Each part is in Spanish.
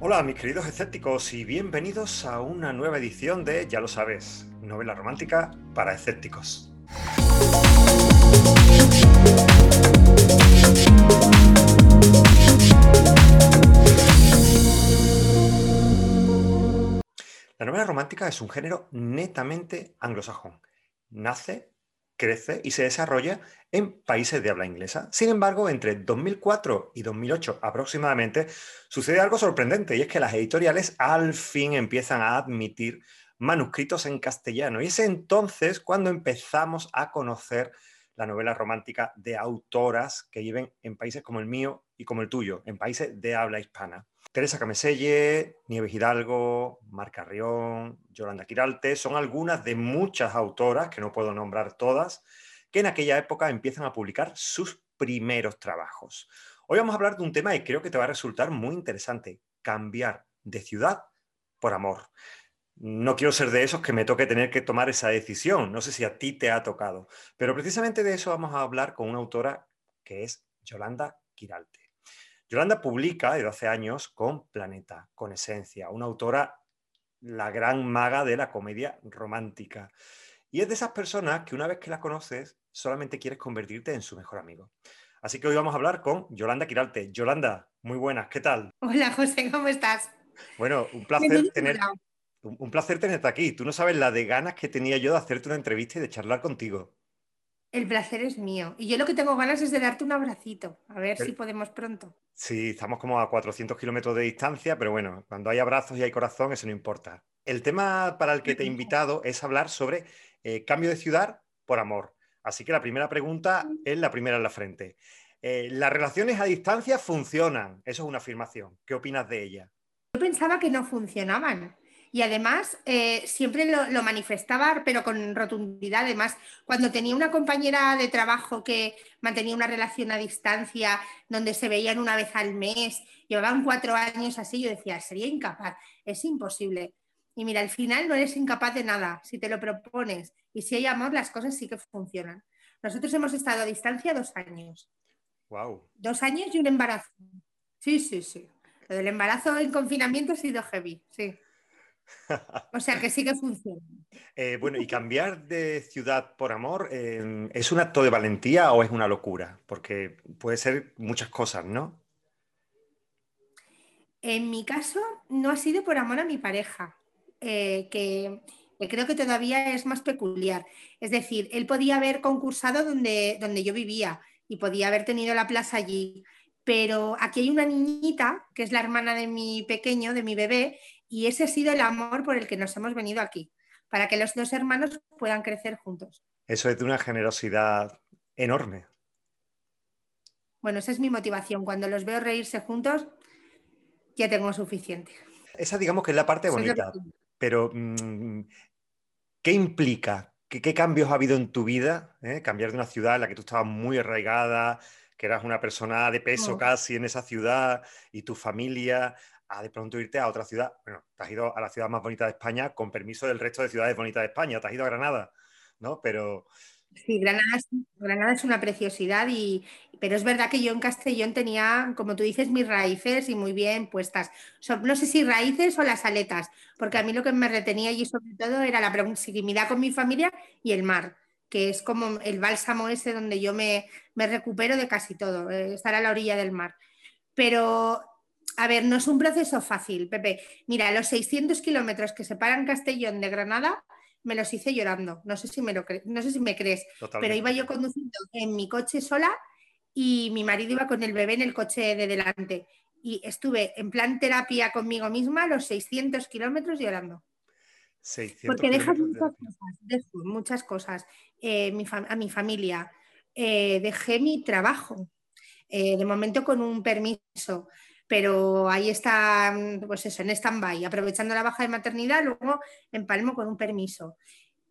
Hola mis queridos escépticos y bienvenidos a una nueva edición de, ya lo sabes, novela romántica para escépticos. La novela romántica es un género netamente anglosajón. Nace crece y se desarrolla en países de habla inglesa. Sin embargo, entre 2004 y 2008 aproximadamente, sucede algo sorprendente y es que las editoriales al fin empiezan a admitir manuscritos en castellano. Y es entonces cuando empezamos a conocer la novela romántica de autoras que viven en países como el mío y como el tuyo, en países de habla hispana. Teresa Cameselle, Nieves Hidalgo, Mar Carrión, Yolanda Quiralte, son algunas de muchas autoras, que no puedo nombrar todas, que en aquella época empiezan a publicar sus primeros trabajos. Hoy vamos a hablar de un tema que creo que te va a resultar muy interesante, cambiar de ciudad por amor. No quiero ser de esos que me toque tener que tomar esa decisión, no sé si a ti te ha tocado, pero precisamente de eso vamos a hablar con una autora que es Yolanda Quiralte. Yolanda publica desde hace años con Planeta, con Esencia, una autora, la gran maga de la comedia romántica. Y es de esas personas que una vez que la conoces, solamente quieres convertirte en su mejor amigo. Así que hoy vamos a hablar con Yolanda Quiralte. Yolanda, muy buenas, ¿qué tal? Hola José, ¿cómo estás? Bueno, un placer, tener, un placer tenerte aquí. Tú no sabes la de ganas que tenía yo de hacerte una entrevista y de charlar contigo. El placer es mío. Y yo lo que tengo ganas es de darte un abracito. A ver si podemos pronto. Sí, estamos como a 400 kilómetros de distancia, pero bueno, cuando hay abrazos y hay corazón, eso no importa. El tema para el que te he invitado es hablar sobre eh, cambio de ciudad por amor. Así que la primera pregunta es la primera en la frente. Eh, ¿Las relaciones a distancia funcionan? Eso es una afirmación. ¿Qué opinas de ella? Yo pensaba que no funcionaban y además eh, siempre lo, manifestaba, pero con rotundidad. Además, cuando tenía una compañera de trabajo que mantenía una relación a distancia, donde se veían una vez al mes, llevaban cuatro años así, yo decía, sería incapaz, es imposible. Y mira, al final no eres incapaz de nada, si te lo propones. Y si hay amor, las cosas sí que funcionan. Nosotros hemos estado a distancia dos años. Wow. Dos años y un embarazo. Sí, sí, sí. Lo del embarazo en confinamiento ha sido heavy, sí. O sea que sí que funciona. Eh, bueno, y cambiar de ciudad por amor, em, ¿es un acto de valentía o es una locura? Porque puede ser muchas cosas, ¿no? En mi caso, no ha sido por amor a mi pareja, eh, que, creo que todavía es más peculiar. Es decir, él podía haber concursado donde, donde yo vivía y podía haber tenido la plaza allí, pero aquí hay una niñita, que es la hermana de mi pequeño, de mi bebé, y ese ha sido el amor por el que nos hemos venido aquí, para que los dos hermanos puedan crecer juntos. Eso es de una generosidad enorme. Bueno, esa es mi motivación. Cuando los veo reírse juntos, ya tengo suficiente. Esa digamos que es la parte bonita. Pero, mm, ¿qué implica? ¿Qué, cambios ha habido en tu vida? Eh? Cambiar de una ciudad en la que tú estabas muy arraigada, que eras una persona de peso casi en esa ciudad, y tu familia, a de pronto irte a otra ciudad. Bueno, te has ido a la ciudad más bonita de España con permiso del resto de ciudades bonitas de España, te has ido a Granada, ¿no? Pero... Sí, Granada es, una preciosidad, y, pero es verdad que yo en Castellón tenía, como tú dices, mis raíces y muy bien puestas. no sé si raíces o las aletas, porque a mí lo que me retenía allí sobre todo era la proximidad con mi familia y el mar, que es como el bálsamo ese donde yo me, me recupero de casi todo, eh, estar a la orilla del mar. Pero a ver, no es un proceso fácil, Pepe. Mira, los 600 kilómetros que separan Castellón de Granada me los hice llorando. No sé si me, lo no sé si me crees, pero iba yo conduciendo en mi coche sola y mi marido iba con el bebé en el coche de delante. Y estuve en plan terapia conmigo misma los 600 kilómetros llorando. Porque dejas muchas cosas, dejo muchas cosas eh, a mi familia. Eh, dejé mi trabajo, eh, de momento con un permiso pero ahí está, mm, pues eso, en stand-by, aprovechando la baja de maternidad, luego empalmo con un permiso.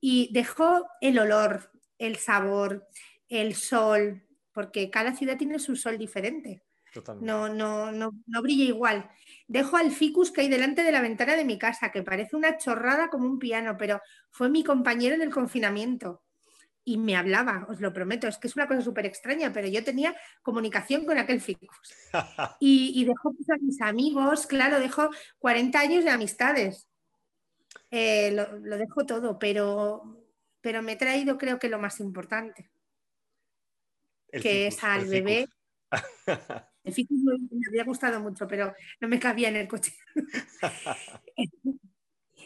Y dejo el olor, el sabor, el sol, porque cada ciudad tiene su sol diferente. No, no, no, no brilla igual. Dejo al ficus que hay delante de la ventana de mi casa, que parece una chorrada como un piano, pero fue mi compañero en el confinamiento. Y me hablaba, os lo prometo, es que es una cosa súper extraña, pero yo tenía comunicación con aquel ficus. y, y dejó pues, a mis amigos, claro, dejó 40 años de amistades. Eh, lo, lo, dejo todo, pero, pero me he traído creo que lo más importante, que es al bebé. el ficus me, me había gustado mucho, pero no me cabía en el coche.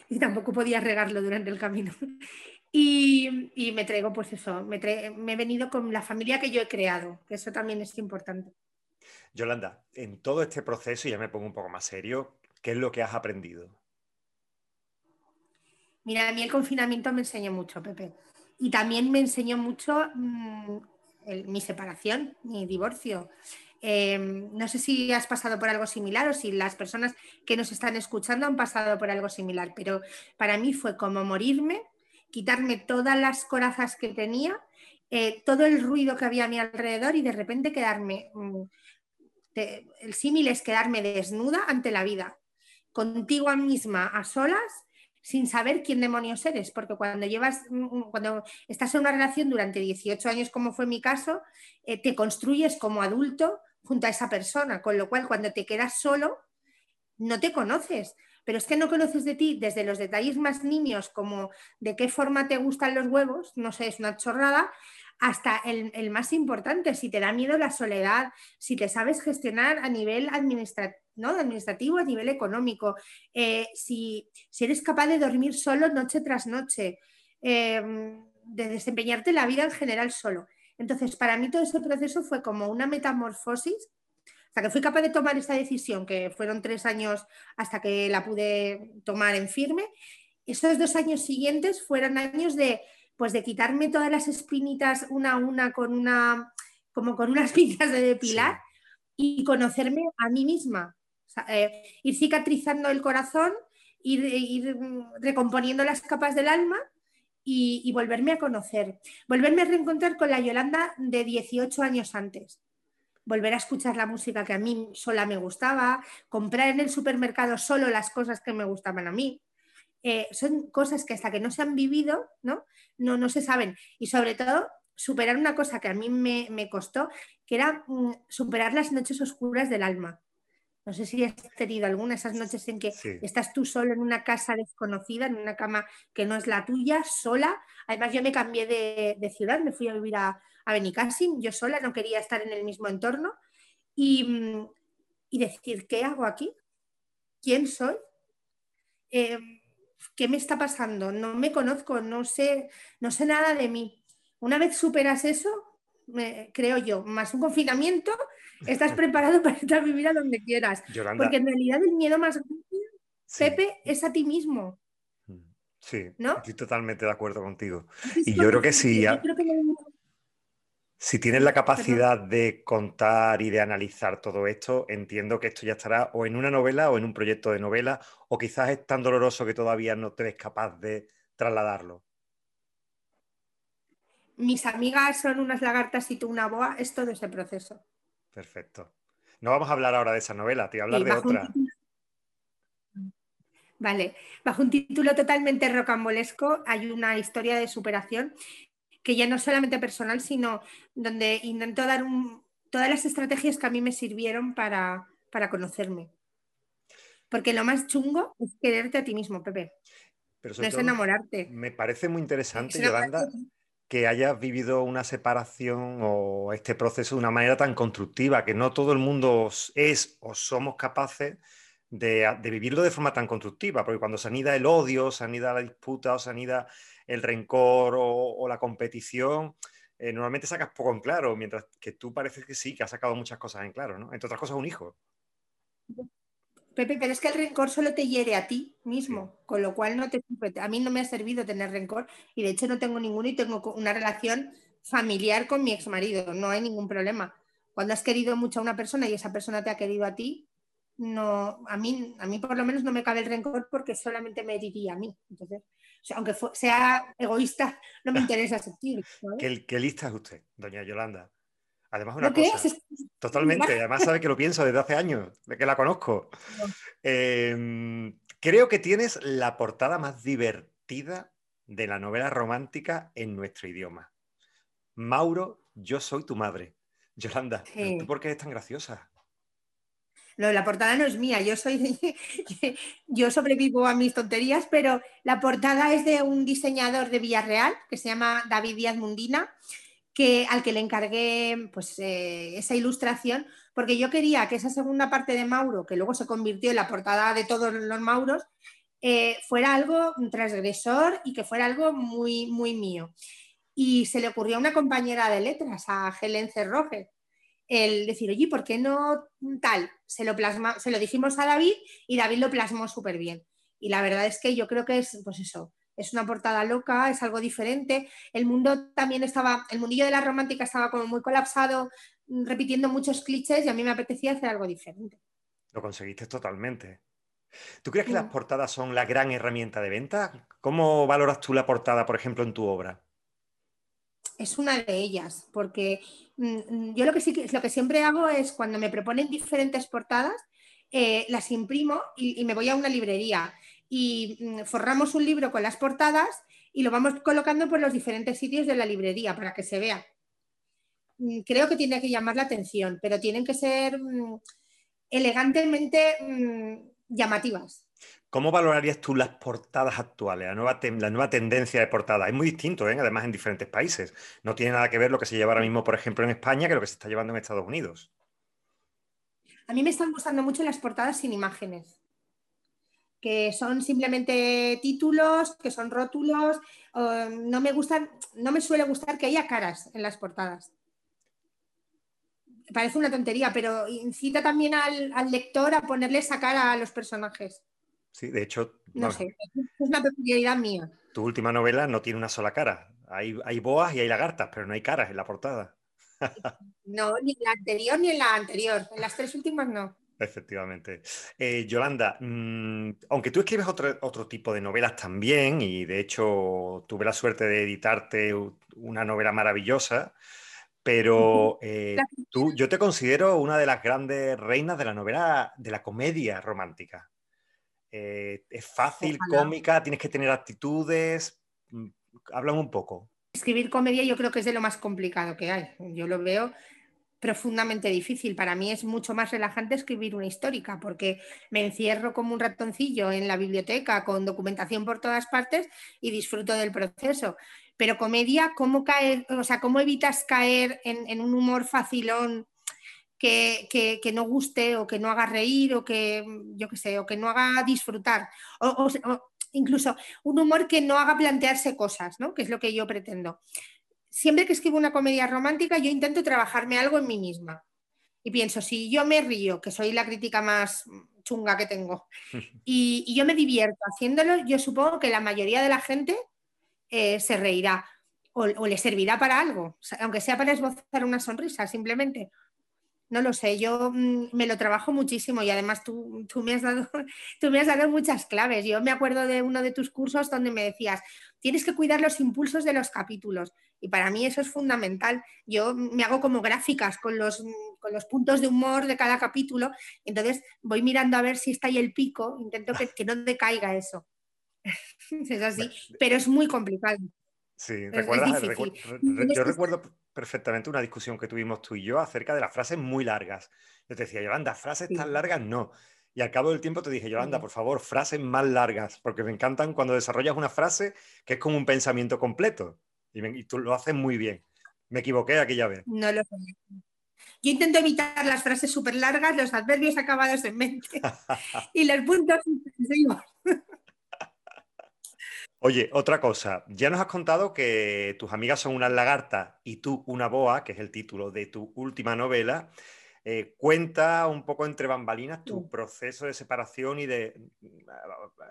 y tampoco podía regarlo durante el camino. Y, me traigo, pues eso, me, he venido con la familia que yo he creado, que eso también es importante. Yolanda, en todo este proceso, ya me pongo un poco más serio, ¿qué es lo que has aprendido? Mira, a mí el confinamiento me enseñó mucho, Pepe. Y también me enseñó mucho mm, mi separación, mi divorcio. Em, no sé si has pasado por algo similar o si las personas que nos están escuchando han pasado por algo similar, pero para mí fue como morirme quitarme todas las corazas que tenía, eh, todo el ruido que había a mi alrededor y de repente quedarme, mm, el símil es quedarme desnuda ante la vida, contigo misma, a solas, sin saber quién demonios eres, porque cuando llevas, mm, mm, cuando estás en una relación durante 18 años, como fue mi caso, eh, te construyes como adulto junto a esa persona, con lo cual cuando te quedas solo, no te conoces pero es que no conoces de ti desde los detalles más niños, como de qué forma te gustan los huevos, no sé, es una chorrada, hasta el, más importante, si te da miedo la soledad, si te sabes gestionar a nivel administrativo, a nivel económico, eh, si, eres capaz de dormir solo noche tras noche, em, de desempeñarte la vida en general solo. Entonces, para mí todo ese proceso fue como una metamorfosis hasta que fui capaz de tomar esa decisión, que fueron tres años hasta que la pude tomar en firme, esos dos años siguientes fueron años de, pues de quitarme todas las espinitas una a una con una, como con unas pinzas de depilar y conocerme a mí misma. Eh, ir cicatrizando el corazón, ir, recomponiendo las capas del alma y, y, volverme a conocer. Volverme a reencontrar con la Yolanda de 18 años antes volver a escuchar la música que a mí sola me gustaba, comprar en el supermercado solo las cosas que me gustaban a mí. Eh, son cosas que hasta que no se han vivido, ¿no? No, no se saben. Y sobre todo, superar una cosa que a mí me, costó, que era mm, superar las noches oscuras del alma. No sé si has tenido alguna esas noches en que estás tú solo en una casa desconocida, en una cama que no es la tuya, sola. Además, yo me cambié de, de ciudad, me fui a vivir a, a Benicassim, yo sola, no quería estar en el mismo entorno y, decir, ¿qué hago aquí? ¿Quién soy? Eh, ¿Qué me está pasando? No me conozco, no sé, no sé nada de mí. Una vez superas eso, creo yo, más un confinamiento, estás preparado para estar a vivir a donde quieras. Porque en realidad el miedo más grande, Pepe, es a ti mismo. Mm, sí, ¿no? estoy totalmente de acuerdo contigo. Y yo creo que sí. Yo creo que si tienes la capacidad de contar y de analizar todo esto, entiendo que esto ya estará o en una novela o en un proyecto de novela, o quizás es tan doloroso que todavía no te ves capaz de trasladarlo. Mis amigas son unas lagartas y tú una boa, es todo ese proceso. Perfecto. No vamos a hablar ahora de esa novela, te voy a hablar de otra. Vale, bajo un título totalmente rocambolesco hay una historia de superación que ya no solamente personal, sino donde intento dar todas las estrategias que a mí me sirvieron para, conocerme. Porque lo más chungo es quererte a ti mismo, Pepe. Pero no es enamorarte. Me parece muy interesante, Yolanda, que hayas vivido una separación o este proceso de una manera tan constructiva, que no todo el mundo es o somos capaces de, vivirlo de forma tan constructiva, porque cuando se anida el odio, se anida la disputa o se anida el rencor o, la competición, eh, normalmente sacas poco en claro, mientras que tú pareces que sí, que has sacado muchas cosas en claro, ¿no? Entre otras cosas, un hijo. Pepe, pero es que el rencor solo te hiere a ti mismo, con lo cual no te a mí no me ha servido tener rencor y de hecho no tengo ninguno y tengo una relación familiar con mi ex marido, no hay ningún problema. Cuando has querido mucho a una persona y esa persona te ha querido a ti, no, a mí, a mí por lo menos no me cabe el rencor porque solamente me heriría a mí. Entonces, aunque sea egoísta, no me interesa sentir. ¿Qué, lista es usted, doña Yolanda? Además, una cosa. Totalmente. Además, sabe que lo pienso desde hace años, de que la conozco. Em, creo que tienes la portada más divertida de la novela romántica en nuestro idioma. Mauro, yo soy tu madre. Yolanda, ¿tú por qué eres tan graciosa? La portada no es mía, yo soy yo sobrevivo a mis tonterías, pero la portada es de un diseñador de Villarreal que se llama David Díaz Mundina, que, al que le encargué pues, eh, esa ilustración, porque yo quería que esa segunda parte de Mauro, que luego se convirtió en la portada de todos los Mauros, eh, fuera algo transgresor y que fuera algo muy, muy mío. Y se le ocurrió a una compañera de letras, a Helen Cerroje, el decir, oye, ¿por qué no tal? Se lo, plasma, se lo dijimos a David y David lo plasmó súper bien. Y la verdad es que yo creo que es, pues eso, es una portada loca, es algo diferente. El mundo también estaba, el mundillo de la romántica estaba como muy colapsado, mm, repitiendo muchos clichés y a mí me apetecía hacer algo diferente. Lo conseguiste totalmente. ¿Tú crees que las portadas son la gran herramienta de venta? ¿Cómo valoras tú la portada, por ejemplo, en tu obra? Es una de ellas, porque mm, mm, yo lo que, sí, lo que siempre hago es cuando me proponen diferentes portadas, eh, las imprimo y, me voy a una librería y mm, forramos un libro con las portadas y lo vamos colocando por los diferentes sitios de la librería para que se vea. Creo que tiene que llamar la atención, pero tienen que ser elegantemente llamativas. ¿Cómo valorarías tú las portadas actuales, la nueva, tendencia de portada? Es muy distinto, ¿eh? además en diferentes países. No tiene nada que ver lo que se lleva ahora mismo, por ejemplo, en España, que lo que se está llevando en Estados Unidos. A mí me están gustando mucho las portadas sin imágenes, que son simplemente títulos, que son rótulos. no me gustan, no me suele gustar que haya caras en las portadas. Parece una tontería, pero incita también al, al lector a ponerle esa cara a los personajes. Sí, de hecho. No sé, es una peculiaridad mía. Tu última novela no tiene una sola cara. Hay, hay boas y hay lagartas, pero no hay caras en la portada. no, ni en la anterior ni en la anterior. En las tres últimas no. Efectivamente. Eh, Yolanda, mm, aunque tú escribes otro, otro, tipo de novelas también, y de hecho tuve la suerte de editarte una novela maravillosa, pero eh, tú, yo te considero una de las grandes reinas de la novela, de la comedia romántica. Eh, es fácil, cómica, tienes que tener actitudes. Mm, Hablan un poco. Escribir comedia yo creo que es de lo más complicado que hay. Yo lo veo profundamente difícil. Para mí es mucho más relajante escribir una histórica porque me encierro como un ratoncillo en la biblioteca con documentación por todas partes y disfruto del proceso. Pero comedia, ¿cómo caer, o sea, cómo evitas caer en, en un humor facilón que, no guste o que no haga reír o que, yo qué sé, o que no haga disfrutar. O, incluso un humor que no haga plantearse cosas, ¿no? Que es lo que yo pretendo. Siempre que escribo una comedia romántica, yo intento trabajarme algo en mí misma. Y pienso, si yo me río, que soy la crítica más chunga que tengo, y, yo me divierto haciéndolo, yo supongo que la mayoría de la gente eh, se reirá o, o, le servirá para algo, aunque sea para esbozar una sonrisa simplemente, no lo sé, yo mm, me lo trabajo muchísimo y además tú, me has dado, tú me has dado muchas claves. Yo me acuerdo de uno de tus cursos donde me decías, tienes que cuidar los impulsos de los capítulos y para mí eso es fundamental. Yo me hago como gráficas con los, con los puntos de humor de cada capítulo, entonces voy mirando a ver si está ahí el pico, intento que, que no decaiga eso. es así, pero es muy complicado. Sí, recuerdas, yo recuerdo perfectamente una discusión que tuvimos tú y yo acerca de las frases muy largas. Yo te decía, Yolanda, frases tan largas no. Y al cabo del tiempo te dije, Yolanda, por favor, frases más largas, porque me encantan cuando desarrollas una frase que es como un pensamiento completo. Y, tú lo haces muy bien. Me equivoqué aquella vez. No lo sé. Yo intento evitar las frases súper largas, los adverbios acabados en mente y los puntos Oye, otra cosa, ya nos has contado que tus amigas son unas lagartas y tú una boa, que es el título de tu última novela. Eh, cuenta un poco entre bambalinas tu proceso de separación y de mm,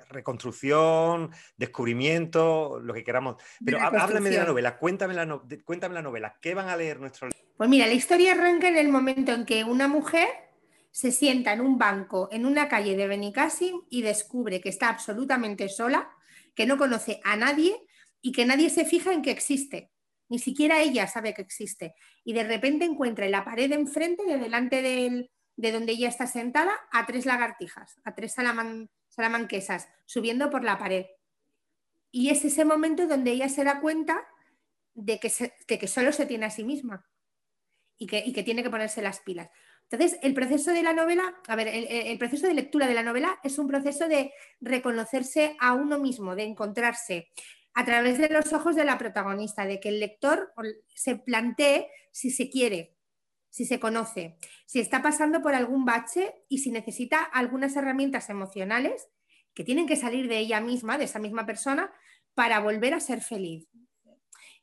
reconstrucción, descubrimiento, lo que queramos. Pero háblame de la novela, cuéntame la, cuéntame la novela, ¿qué van a leer nuestros Pues mira, la historia arranca en el momento en que una mujer se sienta en un banco en una calle de Benicassim y descubre que está absolutamente sola que no conoce a nadie y que nadie se fija en que existe. Ni siquiera ella sabe que existe. Y de repente encuentra en la pared enfrente, de delante de donde ella está sentada, a tres lagartijas, a tres salamanquesas, subiendo por la pared. Y es ese momento donde ella se da cuenta de que, que solo se tiene a sí misma y que, y que, tiene que ponerse las pilas. Entonces, el proceso de la novela, a ver, el, proceso de lectura de la novela es un proceso de reconocerse a uno mismo, de encontrarse a través de los ojos de la protagonista, de que el lector se plantee si se quiere, si se conoce, si está pasando por algún bache y si necesita algunas herramientas emocionales que tienen que salir de ella misma, de esa misma persona, para volver a ser feliz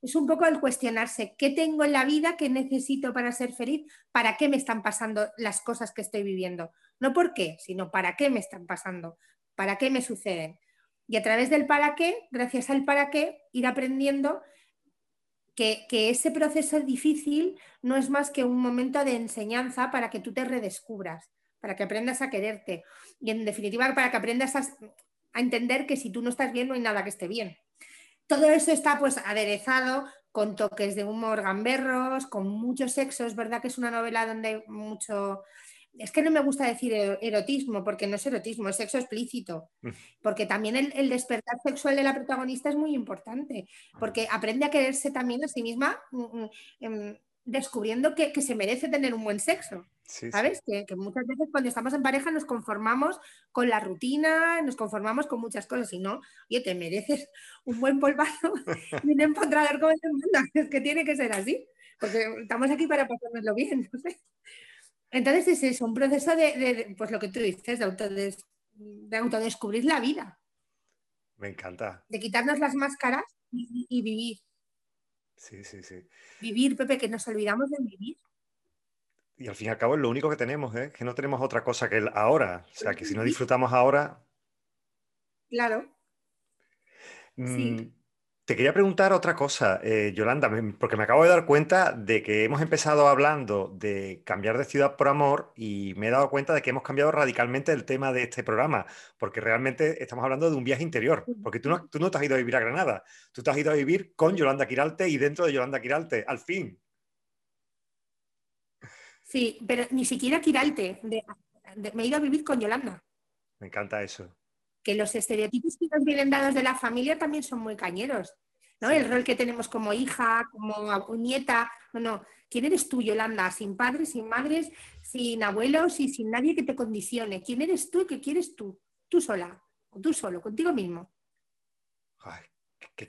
es un poco el cuestionarse qué tengo en la vida, qué necesito para ser feliz, para qué me están pasando las cosas que estoy viviendo. No por qué, sino para qué me están pasando, para qué me suceden. Y a través del para qué, gracias al para qué, ir aprendiendo que, que, ese proceso difícil no es más que un momento de enseñanza para que tú te redescubras, para que aprendas a quererte y en definitiva para que aprendas a, a entender que si tú no estás bien no hay nada que esté bien todo eso está pues aderezado con toques de humor gamberros, con mucho sexo. Es verdad que es una novela donde hay mucho... Es que no me gusta decir erotismo, porque no es erotismo, es sexo explícito. Mm. Porque también el, despertar sexual de la protagonista es muy importante, porque aprende a quererse también a sí misma mm, mm, em, descubriendo que, se merece tener un buen sexo. ¿Sabes? Que, muchas veces cuando estamos en pareja nos conformamos con la rutina, nos conformamos con muchas cosas y no, oye, te mereces un buen polvazo y un empotrador como el mundo. Es que tiene que ser así, porque estamos aquí para pasárnoslo bien. Entonces es eso, un proceso de, pues lo que tú dices, de, de autodescubrir la vida. Me encanta. De quitarnos las máscaras y vivir. Sí, sí, sí. Vivir, Pepe, que nos olvidamos de vivir. Y al fin y al cabo es lo único que tenemos, ¿eh? que no tenemos otra cosa que el ahora. O sea, que si no disfrutamos ahora... Claro. Mm, te quería preguntar otra cosa, eh, Yolanda, porque me acabo de dar cuenta de que hemos empezado hablando de cambiar de ciudad por amor y me he dado cuenta de que hemos cambiado radicalmente el tema de este programa, porque realmente estamos hablando de un viaje interior, porque tú no, tú no te has ido a vivir a Granada, tú te has ido a vivir con Yolanda Quiralte y dentro de Yolanda Quiralte, al fin. Sí, pero ni siquiera Quiralte, me he ido a vivir con Yolanda. Me encanta eso que los estereotipos que nos vienen dados de la familia también son muy cañeros. ¿no? El rol que tenemos como hija, como nieta. No, no. ¿Quién eres tú, Yolanda? Sin padres, sin madres, sin abuelos y sin nadie que te condicione. ¿Quién eres tú y qué quieres tú? Tú sola, o tú solo, contigo mismo.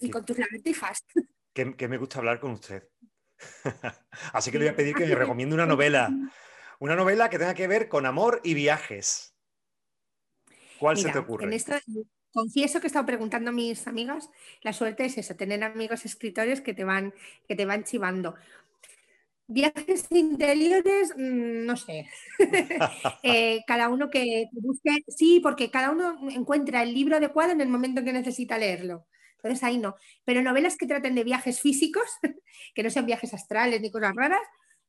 y con tus lagartijas. Que, que me gusta hablar con usted. Así que le voy a pedir que me recomiende una novela. Una novela que tenga que ver con amor y viajes. ¿Cuál se te ocurre? confieso que he estado preguntando a mis amigas, la suerte es eso, tener amigos escritores que te van, que te van chivando. Viajes interiores, mm, no sé. Eh, cada uno que busque, sí, porque cada uno encuentra el libro adecuado en el momento en que necesita leerlo. Entonces ahí no. Pero novelas que traten de viajes físicos, que no sean viajes astrales ni cosas raras.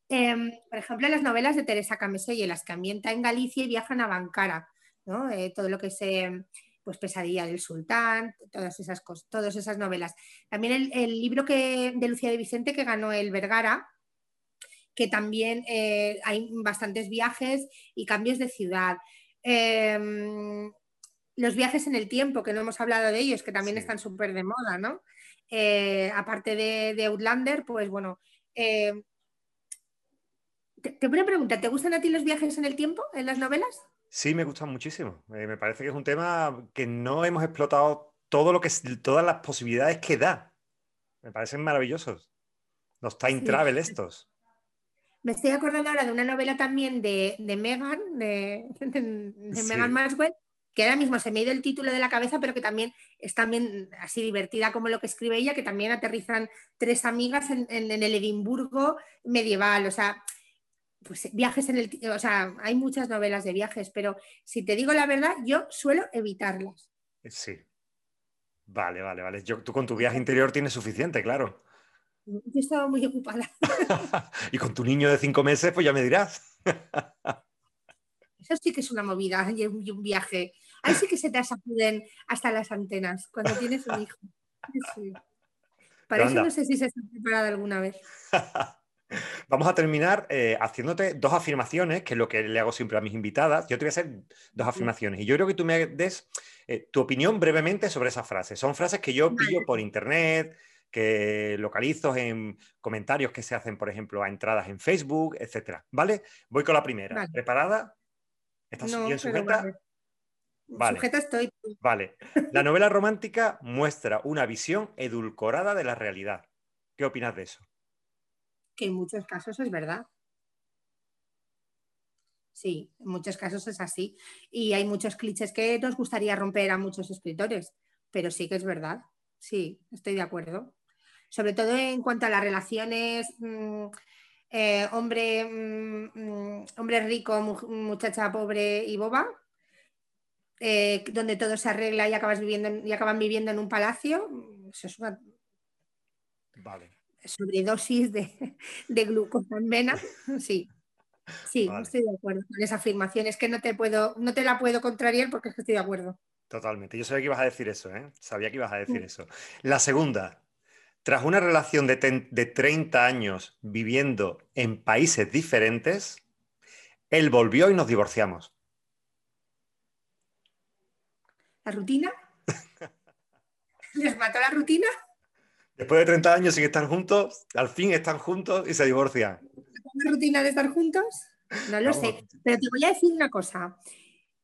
Em, por ejemplo, las novelas de Teresa Cameselle, las que ambienta en Galicia y viajan a Bancara eh, todo lo que se pues Pesadilla del Sultán, todas esas cosas, todas esas novelas. También el, libro que, de Lucía de Vicente que ganó el Vergara, que también eh, hay bastantes viajes y cambios de ciudad. Em, los viajes en el tiempo, que no hemos hablado de ellos, que también están súper de moda, ¿no? Eh, aparte de, Outlander, pues bueno. te, te una pregunta, ¿te gustan a ti los viajes en el tiempo en las novelas? Sí, me gustan muchísimo. Eh, me parece que es un tema que no hemos explotado todo lo que, todas las posibilidades que da. Me parecen maravillosos. Los time travel estos. Me estoy acordando ahora de una novela también de, de Megan, de, Megan Maxwell, que ahora mismo se me ha ido el título de la cabeza, pero que también es también así divertida como lo que escribe ella, que también aterrizan tres amigas en, en el Edimburgo medieval. O sea, pues viajes en el, o sea, hay muchas novelas de viajes, pero si te digo la verdad, yo suelo evitarlas. Sí. Vale, vale, vale. Yo, tú con tu viaje interior tienes suficiente, claro. Yo estaba muy ocupada. y con tu niño de cinco meses, pues ya me dirás. Eso sí que es una movida y un viaje. Ahí sí que se te sacuden hasta las antenas cuando tienes un hijo. Para eso no sé si se está preparada alguna vez. Vamos a terminar eh, haciéndote dos afirmaciones, que es lo que le hago siempre a mis invitadas. Yo te voy a hacer dos afirmaciones y yo creo que tú me des eh, tu opinión brevemente sobre esas frases. Son frases que yo pillo por internet, que localizo en comentarios que se hacen, por ejemplo, a entradas en Facebook, etcétera. ¿Vale? Voy con la primera. ¿Preparada? ¿Estás bien sujeta? Vale. Sujeta estoy. Vale. La novela romántica muestra una visión edulcorada de la realidad. ¿Qué opinas de eso? Que en muchos casos es verdad. Sí, en muchos casos es así. Y hay muchos clichés que nos gustaría romper a muchos escritores, pero sí que es verdad. Sí, estoy de acuerdo. Sobre todo en cuanto a las relaciones mm, eh, hombre, mm, mm, hombre rico, muchacha pobre y boba, eh, donde todo se arregla y, acabas viviendo y acaban viviendo en un palacio. Eso es una sobredosis de, de glucosa en vena. Sí. Sí, estoy de acuerdo con esa afirmación. Es que no te puedo, no te la puedo contrariar porque es que estoy de acuerdo. Totalmente. Yo sabía que ibas a decir eso, ¿eh? Sabía que ibas a decir mm. eso. La segunda, tras una relación de, de 30 años viviendo en países diferentes, él volvió y nos divorciamos. ¿La rutina? ¿Les mató la rutina? Después de 30 años sin estar juntos, al fin están juntos y se divorcian una rutina de estar juntos? No lo sé, pero te voy a decir una cosa.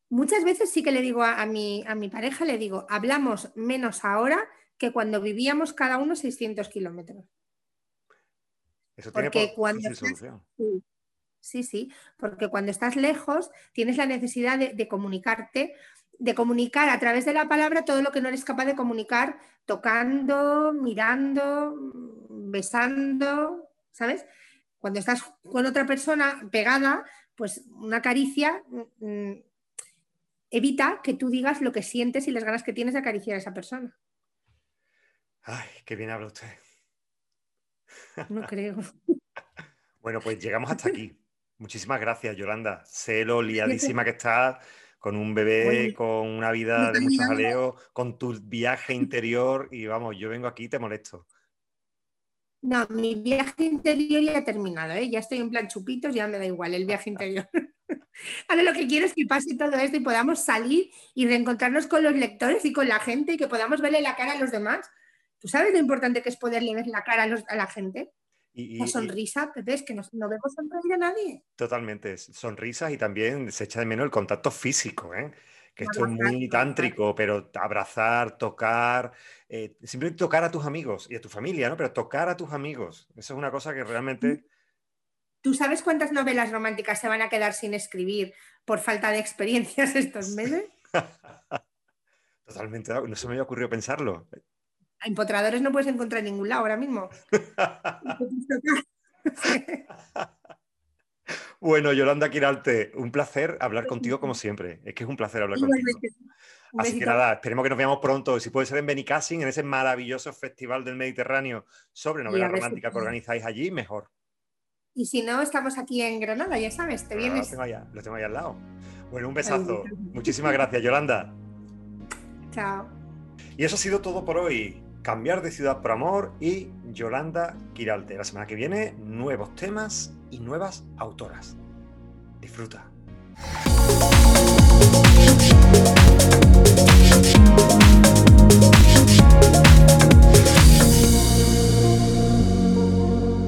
Muchas veces sí que le digo a, mi, a mi pareja, le digo, hablamos menos ahora que cuando vivíamos cada uno 600 kilómetros. Eso tiene porque cuando sí, sí, porque cuando estás lejos tienes la necesidad de, comunicarte, de comunicar a través de la palabra todo lo que no eres capaz de comunicar tocando, mirando, besando, ¿sabes? Cuando estás con otra persona pegada, pues una caricia mm, mm, evita que tú digas lo que sientes y las ganas que tienes de acariciar a esa persona. Ay, qué bien habla usted. No creo. bueno, pues llegamos hasta aquí. Muchísimas gracias, Yolanda. Sé lo liadísima que estás con un bebé, con una vida de mucho jaleo, con tu viaje interior y vamos, yo vengo aquí y te molesto. No, mi viaje interior ya ha terminado, ¿eh? ya estoy en plan chupitos, ya me da igual el viaje interior. Ahora lo que quiero es que pase todo esto y podamos salir y reencontrarnos con los lectores y con la gente y que podamos verle la cara a los demás. ¿Tú sabes lo importante que es poderle ver la cara a, la gente? Y, la sonrisa, ves que no, no, vemos sonreír a nadie. Totalmente, sonrisas y también se echa de menos el contacto físico. ¿eh? que esto es muy tántrico, pero abrazar, tocar, eh, simplemente tocar a tus amigos y a tu familia, ¿no? Pero tocar a tus amigos, eso es una cosa que realmente... ¿Tú sabes cuántas novelas románticas se van a quedar sin escribir por falta de experiencias estos meses? Totalmente, no se me había ocurrido pensarlo. Empotradores no puedes encontrar en ningún lado ahora mismo. Bueno, Yolanda Quiralte, un placer hablar contigo como siempre. Es que es un placer hablar contigo. Así que nada, esperemos que nos veamos pronto. Si puede ser en Benicassin, en ese maravilloso festival del Mediterráneo sobre novela romántica que organizáis allí, mejor. Y si no, estamos aquí en Granada, ya sabes, te vienes. Lo tengo, allá, lo tengo allá al lado. Bueno, un besazo. Muchísimas gracias, Yolanda. Chao. Y eso ha sido todo por hoy. Cambiar de ciudad por amor y Yolanda Quiralte. La semana que viene, nuevos temas y nuevas autoras. Disfruta.